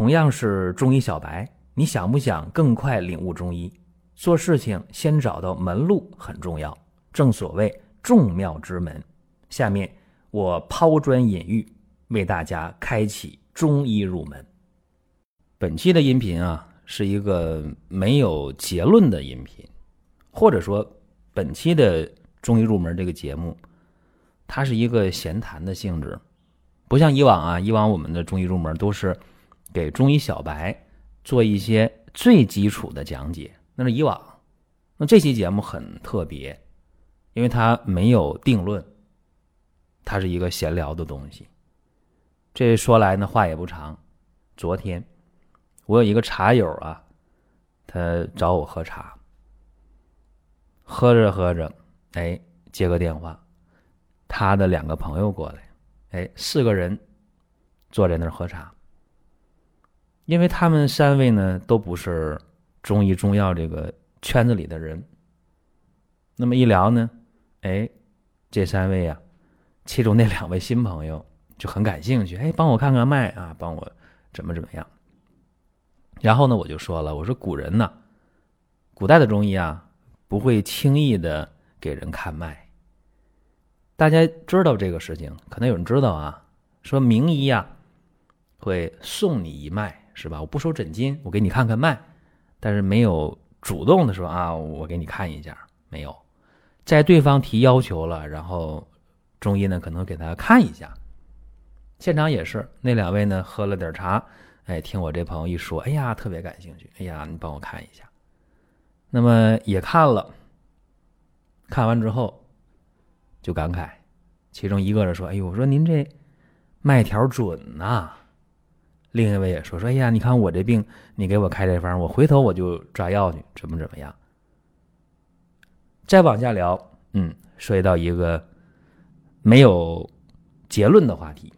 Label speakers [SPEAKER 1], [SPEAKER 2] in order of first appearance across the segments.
[SPEAKER 1] 同样是中医小白，你想不想更快领悟中医？做事情先找到门路很重要，正所谓众妙之门。下面我抛砖引玉，为大家开启中医入门。本期的音频啊，是一个没有结论的音频，或者说本期的中医入门这个节目，它是一个闲谈的性质，不像以往啊，以往我们的中医入门都是。给中医小白做一些最基础的讲解，那是以往。那这期节目很特别，因为它没有定论，它是一个闲聊的东西。这说来呢，话也不长。昨天我有一个茶友啊，他找我喝茶，喝着喝着，哎，接个电话，他的两个朋友过来，哎，四个人坐在那儿喝茶。因为他们三位呢都不是中医中药这个圈子里的人，那么一聊呢，哎，这三位呀，其中那两位新朋友就很感兴趣，哎，帮我看看脉啊，帮我怎么怎么样。然后呢，我就说了，我说古人呢，古代的中医啊，不会轻易的给人看脉。大家知道这个事情，可能有人知道啊，说名医呀会送你一脉。是吧？我不收诊金，我给你看看脉，但是没有主动的说啊，我给你看一下，没有。在对方提要求了，然后中医呢可能给他看一下。现场也是，那两位呢喝了点茶，哎，听我这朋友一说，哎呀，特别感兴趣，哎呀，你帮我看一下。那么也看了，看完之后就感慨，其中一个人说：“哎呦，我说您这脉条准呐。”另一位也说说，哎呀，你看我这病，你给我开这方，我回头我就抓药去，怎么怎么样？再往下聊，嗯，涉及到一个没有结论的话题，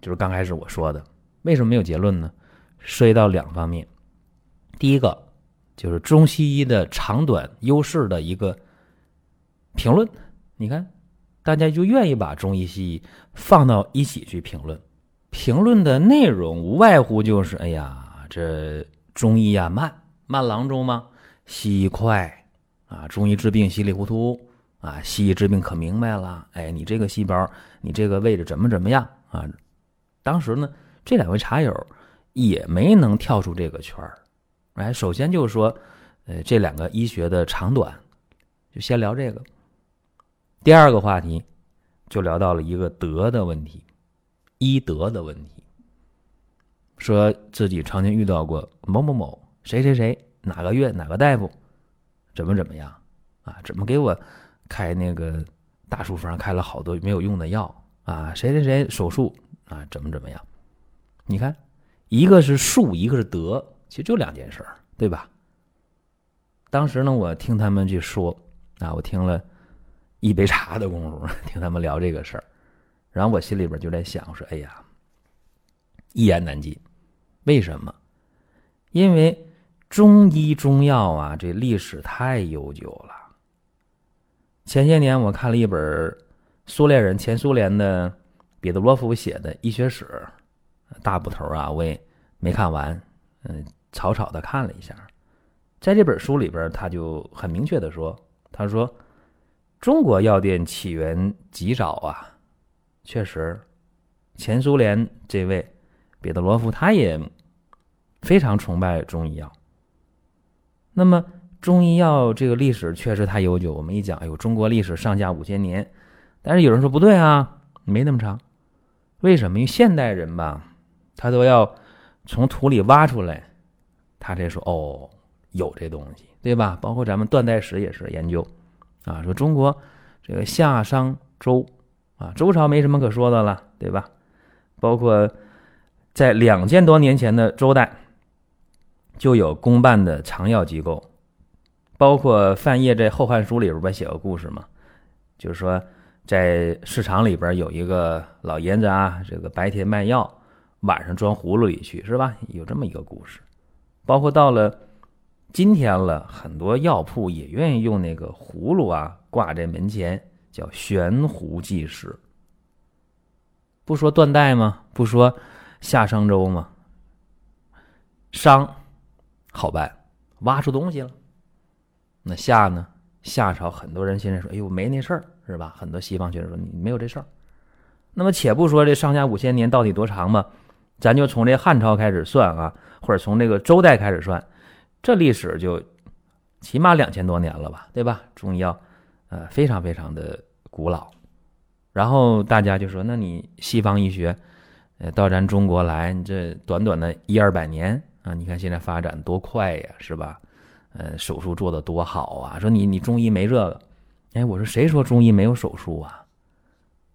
[SPEAKER 1] 就是刚开始我说的，为什么没有结论呢？涉及到两方面，第一个就是中西医的长短优势的一个评论，你看，大家就愿意把中医西医放到一起去评论。评论的内容无外乎就是：哎呀，这中医呀慢慢郎中吗？西医快啊！中医治病稀里糊涂啊！西医治病可明白了。哎，你这个细胞，你这个位置怎么怎么样啊？当时呢，这两位茶友也没能跳出这个圈儿。哎，首先就是说，呃，这两个医学的长短，就先聊这个。第二个话题，就聊到了一个德的问题。医德的问题，说自己曾经遇到过某某某谁谁谁哪个月哪个大夫怎么怎么样啊？怎么给我开那个大处方开了好多没有用的药啊？谁谁谁手术啊？怎么怎么样？你看，一个是术，一个是德，其实就两件事儿，对吧？当时呢，我听他们去说啊，我听了一杯茶的功夫，听他们聊这个事儿。然后我心里边就在想说：“哎呀，一言难尽。为什么？因为中医中药啊，这历史太悠久了。前些年我看了一本苏联人、前苏联的彼得罗夫写的医学史，大部头啊，我也没看完，嗯，草草的看了一下。在这本书里边，他就很明确的说：他说，中国药店起源极早啊。”确实，前苏联这位彼得罗夫他也非常崇拜中医药。那么中医药这个历史确实太悠久。我们一讲，哎呦，中国历史上下五千年。但是有人说不对啊，没那么长。为什么？因为现代人吧，他都要从土里挖出来，他才说哦，有这东西，对吧？包括咱们断代史也是研究啊，说中国这个夏商周。啊，周朝没什么可说的了，对吧？包括在两千多年前的周代，就有公办的藏药机构，包括范晔在《后汉书》里边不写个故事吗？就是说，在市场里边有一个老爷子啊，这个白天卖药，晚上装葫芦里去，是吧？有这么一个故事。包括到了今天了，很多药铺也愿意用那个葫芦啊，挂在门前。叫悬壶济世，不说断代吗？不说夏商周吗？商好办，挖出东西了。那夏呢？夏朝很多人现在说：“哎呦，没那事儿，是吧？”很多西方学者说：“你没有这事儿。”那么，且不说这上下五千年到底多长吧，咱就从这汉朝开始算啊，或者从这个周代开始算，这历史就起码两千多年了吧，对吧？中医药，呃，非常非常的古老。然后大家就说：“那你西方医学，呃，到咱中国来，你这短短的一二百年啊，你看现在发展多快呀，是吧？”呃，手术做的多好啊！说你你中医没这个，哎，我说谁说中医没有手术啊？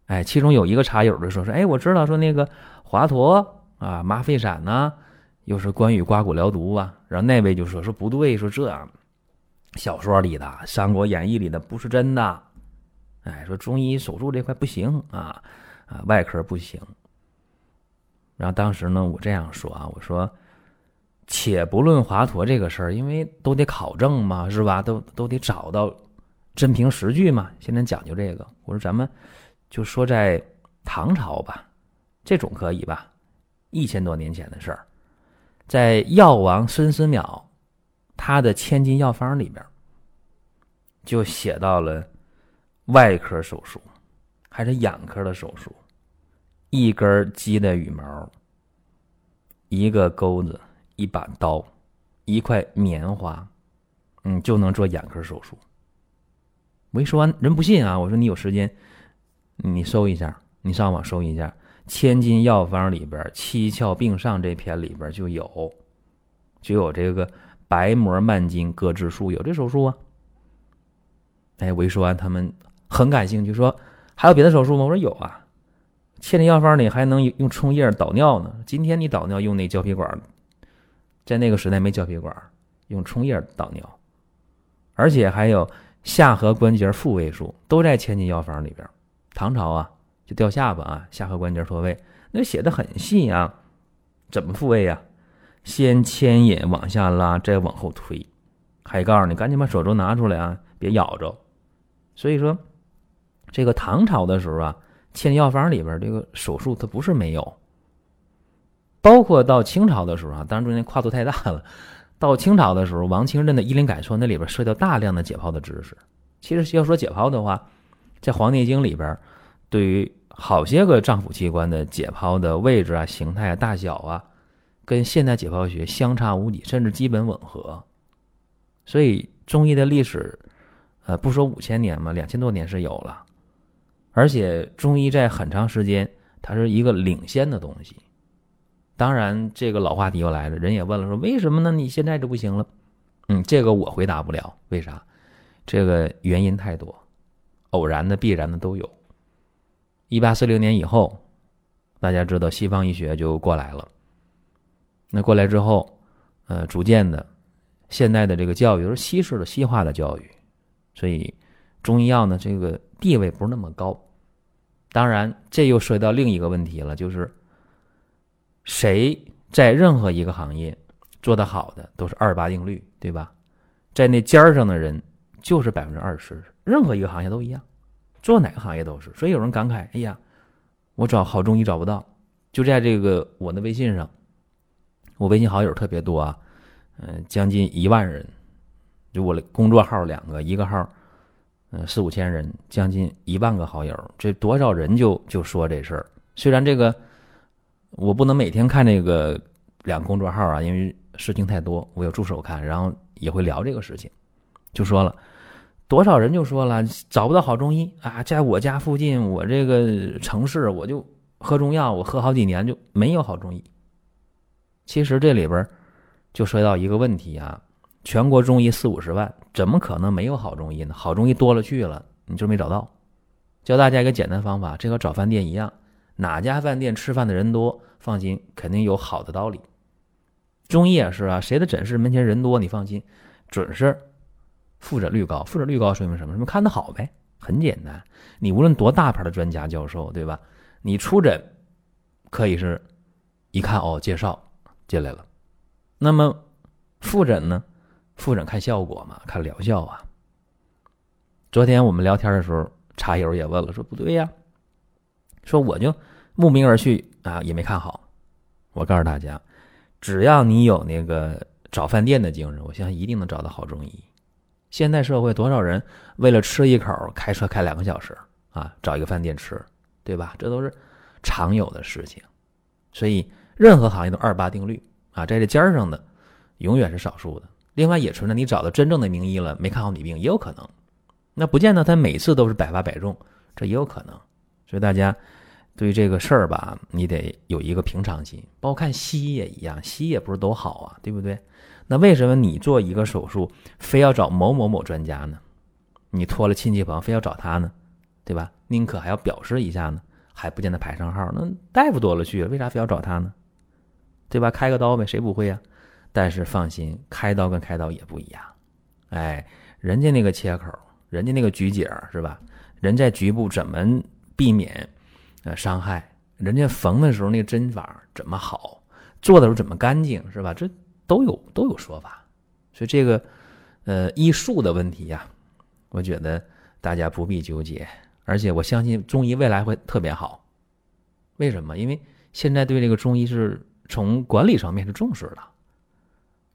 [SPEAKER 1] 哎，其中有一个茶友的说说，哎，我知道说那个华佗啊，麻沸散呢，又是关羽刮骨疗毒啊。然后那位就说说不对，说这样小说里的《三国演义》里的不是真的。哎，说中医手术这块不行啊，啊，外科不行。然后当时呢，我这样说啊，我说。且不论华佗这个事儿，因为都得考证嘛，是吧？都都得找到真凭实据嘛。现在讲究这个，我说咱们就说在唐朝吧，这种可以吧？一千多年前的事儿，在药王孙思邈他的千金药方里边，就写到了外科手术，还是眼科的手术，一根鸡的羽毛，一个钩子。一把刀，一块棉花，嗯，就能做眼科手术。我一说完，人不信啊！我说你有时间，你搜一下，你上网搜一下《千金药方》里边《七窍并上》这篇里边就有，就有这个白膜慢筋割治术，有这手术啊。哎，我一说完，他们很感兴趣，说还有别的手术吗？我说有啊，《千金药方》里还能用冲液导尿呢。今天你导尿用那胶皮管。在那个时代没胶皮管，用冲液导尿，而且还有下颌关节复位术，都在千金药方里边。唐朝啊，就掉下巴啊，下颌关节脱位，那写的很细啊。怎么复位呀？先牵引往下拉，再往后推，还告诉你赶紧把手肘拿出来啊，别咬着。所以说，这个唐朝的时候啊，千金药方里边这个手术它不是没有。包括到清朝的时候啊，当然中间跨度太大了。到清朝的时候，王清任的《医林改说》那里边涉及到大量的解剖的知识。其实要说解剖的话，在《黄帝内经》里边，对于好些个脏腑器官的解剖的位置啊、形态啊、大小啊，跟现代解剖学相差无几，甚至基本吻合。所以中医的历史，呃，不说五千年嘛，两千多年是有了。而且中医在很长时间，它是一个领先的东西。当然，这个老话题又来了，人也问了，说为什么呢？你现在就不行了？嗯，这个我回答不了，为啥？这个原因太多，偶然的、必然的都有。一八四零年以后，大家知道西方医学就过来了。那过来之后，呃，逐渐的，现在的这个教育是西式的、西化的教育，所以中医药呢，这个地位不是那么高。当然，这又涉及到另一个问题了，就是。谁在任何一个行业做得好的，都是二八定律，对吧？在那尖儿上的人就是百分之二十，任何一个行业都一样，做哪个行业都是。所以有人感慨：“哎呀，我找好中医找不到。”就在这个我的微信上，我微信好友特别多啊，嗯，将近一万人。就我的工作号两个，一个号，嗯，四五千人，将近一万个好友，这多少人就就说这事儿。虽然这个。我不能每天看这个两个公众号啊，因为事情太多，我有助手看，然后也会聊这个事情。就说了多少人就说了找不到好中医啊，在我家附近，我这个城市我就喝中药，我喝好几年就没有好中医。其实这里边就说到一个问题啊，全国中医四五十万，怎么可能没有好中医呢？好中医多了去了，你就没找到。教大家一个简单方法，这和找饭店一样。哪家饭店吃饭的人多，放心，肯定有好的道理。中医也是啊，谁的诊室门前人多，你放心，准是复诊率高。复诊率高说明什么？说明看得好呗。很简单，你无论多大牌的专家教授，对吧？你出诊可以是一看哦，介绍进来了。那么复诊呢？复诊看效果嘛，看疗效啊。昨天我们聊天的时候，茶友也问了，说不对呀。说我就慕名而去啊，也没看好。我告诉大家，只要你有那个找饭店的精神，我相信一定能找到好中医。现代社会多少人为了吃一口开车开两个小时啊，找一个饭店吃，对吧？这都是常有的事情。所以任何行业都二八定律啊，在这尖儿上的永远是少数的。另外也存在你找到真正的名医了没看好你病也有可能，那不见得他每次都是百发百中，这也有可能。所以大家。对于这个事儿吧，你得有一个平常心。包括看西医也一样，西医也不是都好啊，对不对？那为什么你做一个手术非要找某某某专家呢？你托了亲戚朋友非要找他呢，对吧？宁可还要表示一下呢，还不见得排上号。那大夫多了去了，为啥非要找他呢？对吧？开个刀呗，谁不会呀？但是放心，开刀跟开刀也不一样。哎，人家那个切口，人家那个局景是吧？人在局部怎么避免？呃，伤害人家缝的时候那个针法怎么好，做的时候怎么干净，是吧？这都有都有说法，所以这个呃医术的问题呀，我觉得大家不必纠结，而且我相信中医未来会特别好。为什么？因为现在对这个中医是从管理层面是重视的，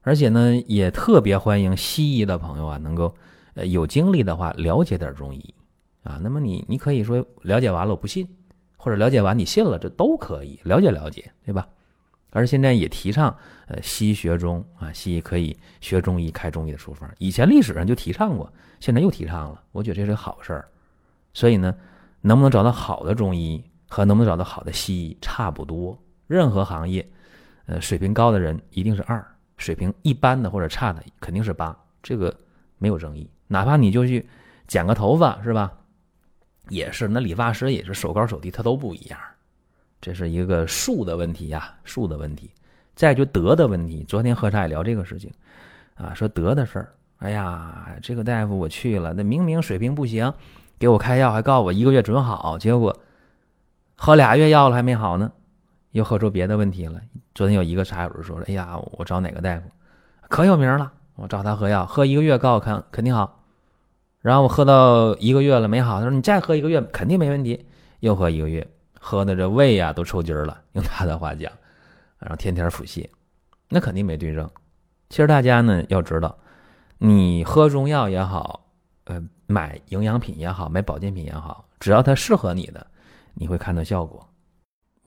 [SPEAKER 1] 而且呢也特别欢迎西医的朋友啊，能够呃有精力的话了解点中医啊。那么你你可以说了解完了我不信。或者了解完你信了，这都可以了解了解，对吧？而现在也提倡，呃，西医学中啊，西医可以学中医，开中医的处方。以前历史上就提倡过，现在又提倡了，我觉得这是好事儿。所以呢，能不能找到好的中医和能不能找到好的西医差不多。任何行业，呃，水平高的人一定是二，水平一般的或者差的肯定是八，这个没有争议。哪怕你就去剪个头发，是吧？也是，那理发师也是手高手低，他都不一样，这是一个术的问题呀，术的问题。再就德的问题，昨天喝茶也聊这个事情，啊，说德的事儿。哎呀，这个大夫我去了，那明明水平不行，给我开药还告诉我一个月准好，结果喝俩月药了还没好呢，又喝出别的问题了。昨天有一个茶友说了，哎呀，我找哪个大夫，可有名了，我找他喝药，喝一个月告诉看肯定好。然后我喝到一个月了没好，他说你再喝一个月肯定没问题。又喝一个月，喝的这胃呀都抽筋了，用他的话讲，然后天天腹泻，那肯定没对症。其实大家呢要知道，你喝中药也好，呃，买营养品也好，买保健品也好，只要它适合你的，你会看到效果。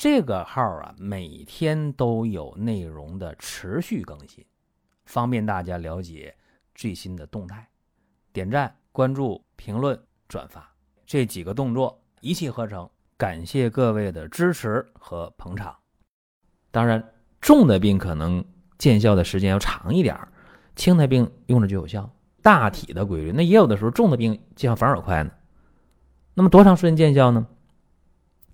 [SPEAKER 1] 这个号啊，每天都有内容的持续更新，方便大家了解最新的动态。点赞、关注、评论、转发。这几个动作一气呵成，感谢各位的支持和捧场。当然，重的病可能见效的时间要长一点轻的病用着就有效。大体的规律，那也有的时候重的病见效反而快呢。那么多长时间见效呢？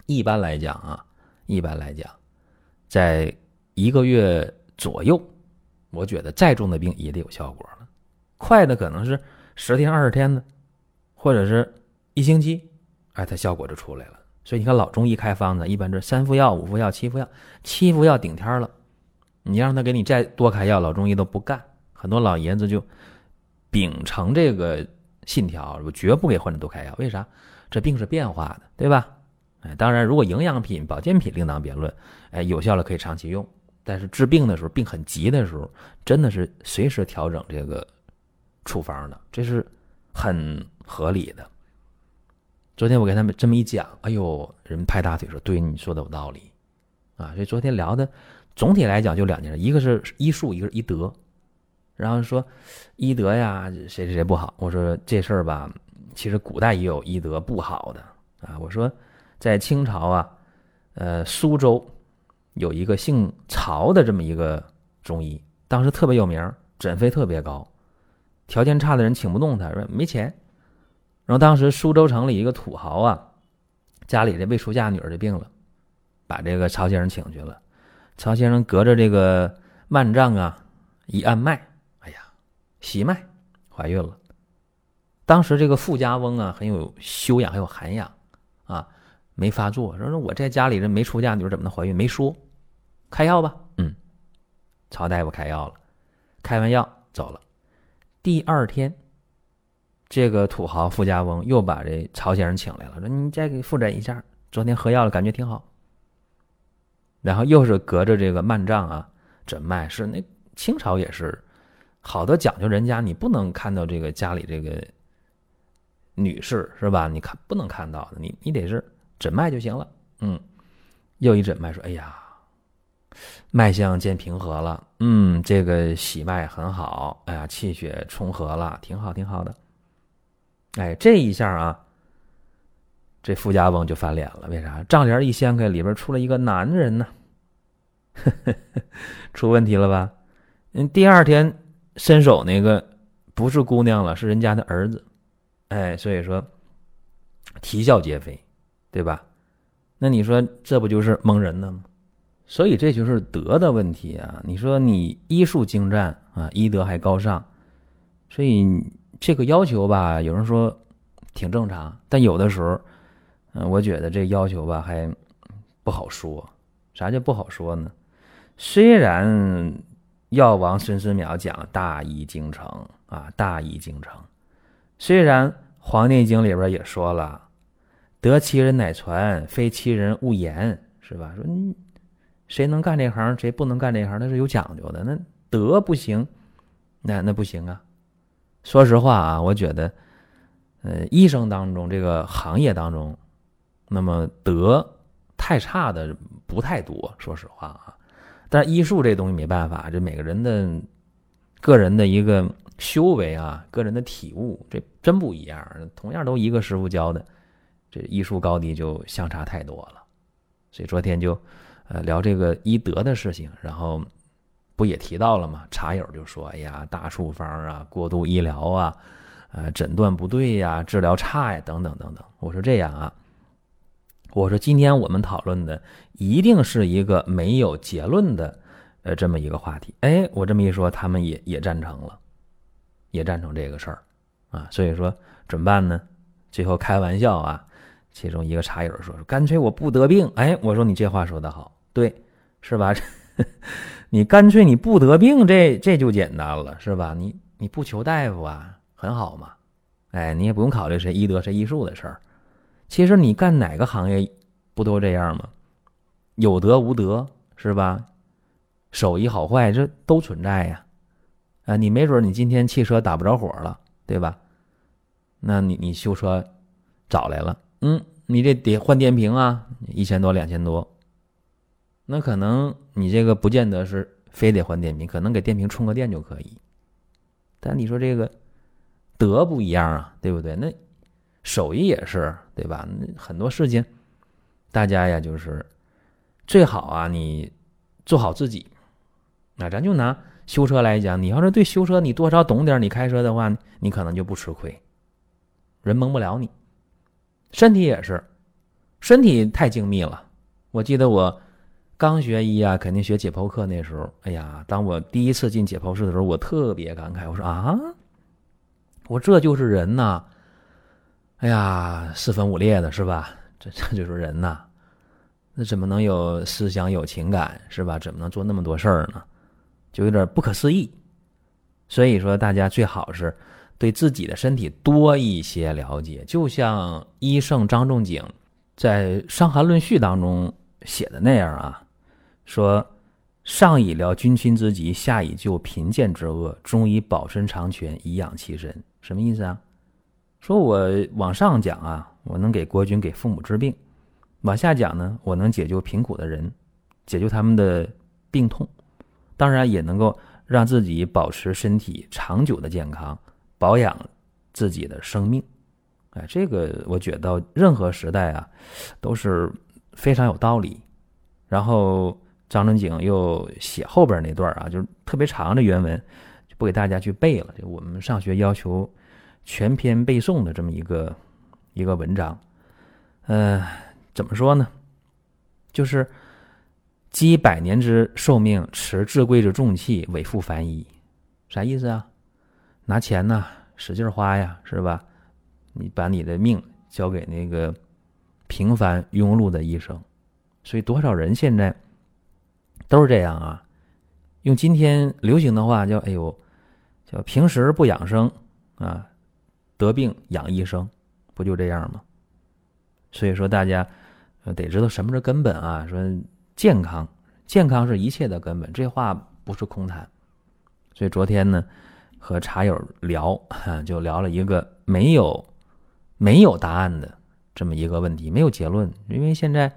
[SPEAKER 1] 一般来讲啊，一般来讲，在一个月左右，我觉得再重的病也得有效果了。快的可能是十天、二十天的，或者是。一星期，哎，它效果就出来了。所以你看，老中医开方子一般这三副药、五副药、七副药，七副药顶天了。你让他给你再多开药，老中医都不干。很多老爷子就秉承这个信条，我绝不给患者多开药。为啥？这病是变化的，对吧？哎，当然，如果营养品、保健品另当别论，哎，有效了可以长期用。但是治病的时候，病很急的时候，真的是随时调整这个处方的，这是很合理的。昨天我给他们这么一讲，哎呦，人拍大腿说：“对，你说的有道理，啊。”所以昨天聊的总体来讲就两件事，一个是医术，一个是医德。然后说医德呀，谁谁谁不好？我说这事儿吧，其实古代也有医德不好的啊。我说在清朝啊，呃，苏州有一个姓曹的这么一个中医，当时特别有名，诊费特别高，条件差的人请不动他，说没钱。然后当时苏州城里一个土豪啊，家里这未出嫁女儿就病了，把这个曹先生请去了。曹先生隔着这个幔帐啊，一按脉，哎呀，喜脉，怀孕了。当时这个富家翁啊，很有修养，很有涵养，没发作。说说我在家里人没出嫁女儿怎么能怀孕？没说，开药吧。嗯，曹大夫开药了，开完药走了。第二天，这个土豪富家翁又把这曹先生请来了，说你再给复诊一下，昨天喝药了，感觉挺好。然后又是隔着这个幔帐啊诊脉，是那清朝也是好多讲究，人家你不能看到这个家里这个女士是吧？你看不能看到的，你你得是诊脉就行了。嗯，又一诊脉说，哎呀，脉象见平和了，嗯，这个喜脉很好，哎呀，气血充和了，挺好挺好的。哎，这一下啊。这富家翁就翻脸了，为啥？帐帘一掀开，里边出了一个男人呢，呵 呵出问题了吧？嗯，第二天伸手那个不是姑娘了，是人家的儿子，哎，所以说啼笑皆非，对吧？那你说这不就是蒙人呢吗？所以这就是德的问题啊！你说你医术精湛啊，医德还高尚，所以这个要求吧，有人说挺正常，但有的时候。嗯，我觉得这要求吧还不好说。啥叫不好说呢？虽然药王孙思邈讲大医精诚啊，大医精诚。虽然《黄帝内经》里边也说了，得其人乃传，非其人勿言，是吧？说你谁能干这行，谁不能干这行，那是有讲究的。那德不行，那那不行啊。说实话啊，我觉得，呃，医生当中这个行业当中。那么德太差的不太多，说实话啊。但是医术这东西没办法，这每个人的个人的一个修为啊，个人的体悟，这真不一样。同样都一个师傅教的，这医术高低就相差太多了。所以昨天就呃聊这个医德的事情，然后不也提到了吗？茶友就说：“哎呀，大处方啊，过度医疗啊，呃，诊断不对呀，治疗差呀，等等等等。”我说这样啊。我说，今天我们讨论的一定是一个没有结论的，呃，这么一个话题。哎，我这么一说，他们也也赞成了，也赞成这个事儿，啊，所以说怎么办呢？最后开玩笑啊，其中一个茶友说：“说干脆我不得病。”哎，我说你这话说的好，对，是吧？你干脆你不得病，这这就简单了，是吧？你你不求大夫啊，很好嘛。哎，你也不用考虑谁医德谁医术的事儿。其实你干哪个行业，不都这样吗？有德无德是吧？手艺好坏这都存在呀。啊，你没准你今天汽车打不着火了，对吧？那你你修车找来了，嗯，你这得换电瓶啊，一千多两千多。那可能你这个不见得是非得换电瓶，可能给电瓶充个电就可以。但你说这个德不一样啊，对不对？那。手艺也是，对吧？很多事情，大家呀，就是最好啊，你做好自己。那咱就拿修车来讲，你要是对修车你多少懂点，你开车的话，你可能就不吃亏，人蒙不了你。身体也是，身体太精密了。我记得我刚学医啊，肯定学解剖课那时候，哎呀，当我第一次进解剖室的时候，我特别感慨，我说啊，我这就是人呐。哎呀，四分五裂的是吧？这这就是人呐，那怎么能有思想、有情感是吧？怎么能做那么多事儿呢？就有点不可思议。所以说，大家最好是对自己的身体多一些了解。就像医圣张仲景在《伤寒论序》当中写的那样啊，说：“上以疗君亲之疾，下以救贫贱之恶，中以保身长全，以养其身。”什么意思啊？说我往上讲啊，我能给国君、给父母治病；往下讲呢，我能解救贫苦的人，解救他们的病痛，当然也能够让自己保持身体长久的健康，保养自己的生命。哎，这个我觉得任何时代啊，都是非常有道理。然后张仲景又写后边那段啊，就是特别长的原文，就不给大家去背了。就我们上学要求。全篇背诵的这么一个一个文章，呃，怎么说呢？就是积百年之寿命，持至贵之重器，委负凡衣，啥意思啊？拿钱呢，使劲花呀，是吧？你把你的命交给那个平凡庸碌的医生，所以多少人现在都是这样啊。用今天流行的话叫“哎呦”，叫平时不养生啊，得病养医生，不就这样吗？所以说大家得知道什么是根本啊。说健康，健康是一切的根本，这话不是空谈。所以昨天呢，和茶友聊，就聊了一个没有没有答案的这么一个问题，没有结论。因为现在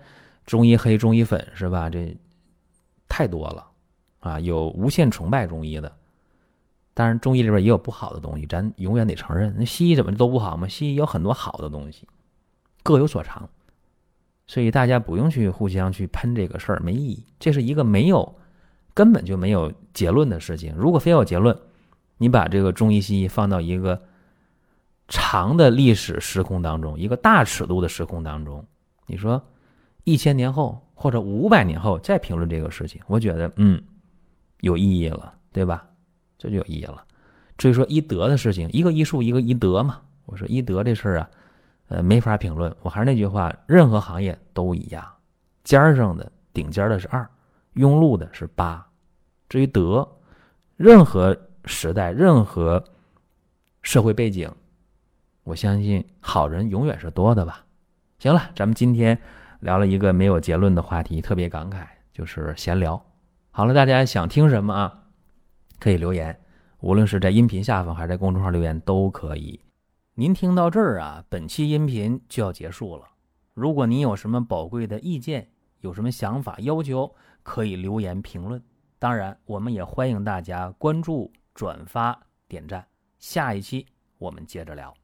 [SPEAKER 1] 中医黑、中医粉是吧？这太多了啊，有无限崇拜中医的，当然中医里边也有不好的东西，咱永远得承认。那西医怎么都不好吗？西医有很多好的东西，各有所长。所以大家不用去互相去喷这个事儿，没意义。这是一个没有。根本就没有结论的事情。如果非要结论，你把这个中医西医放到一个长的历史时空当中，一个大尺度的时空当中，你说一千年后或者五百年后再评论这个事情，我觉得嗯有意义了，对吧？这就有意义了。至于说医德的事情，一个医术，一个医德嘛。我说医德这事儿啊，呃，没法评论。我还是那句话，任何行业都一样，尖儿上的顶尖的是二，庸碌的是八。至于德，任何时代、任何社会背景，我相信好人永远是多的吧。行了，咱们今天聊了一个没有结论的话题，特别感慨，就是闲聊。好了，大家想听什么啊？可以留言，无论是在音频下方还是在公众号留言都可以。您听到这儿啊，本期音频就要结束了。如果您有什么宝贵的意见，有什么想法、要求，可以留言评论。当然，我们也欢迎大家关注、转发、点赞。下一期我们接着聊。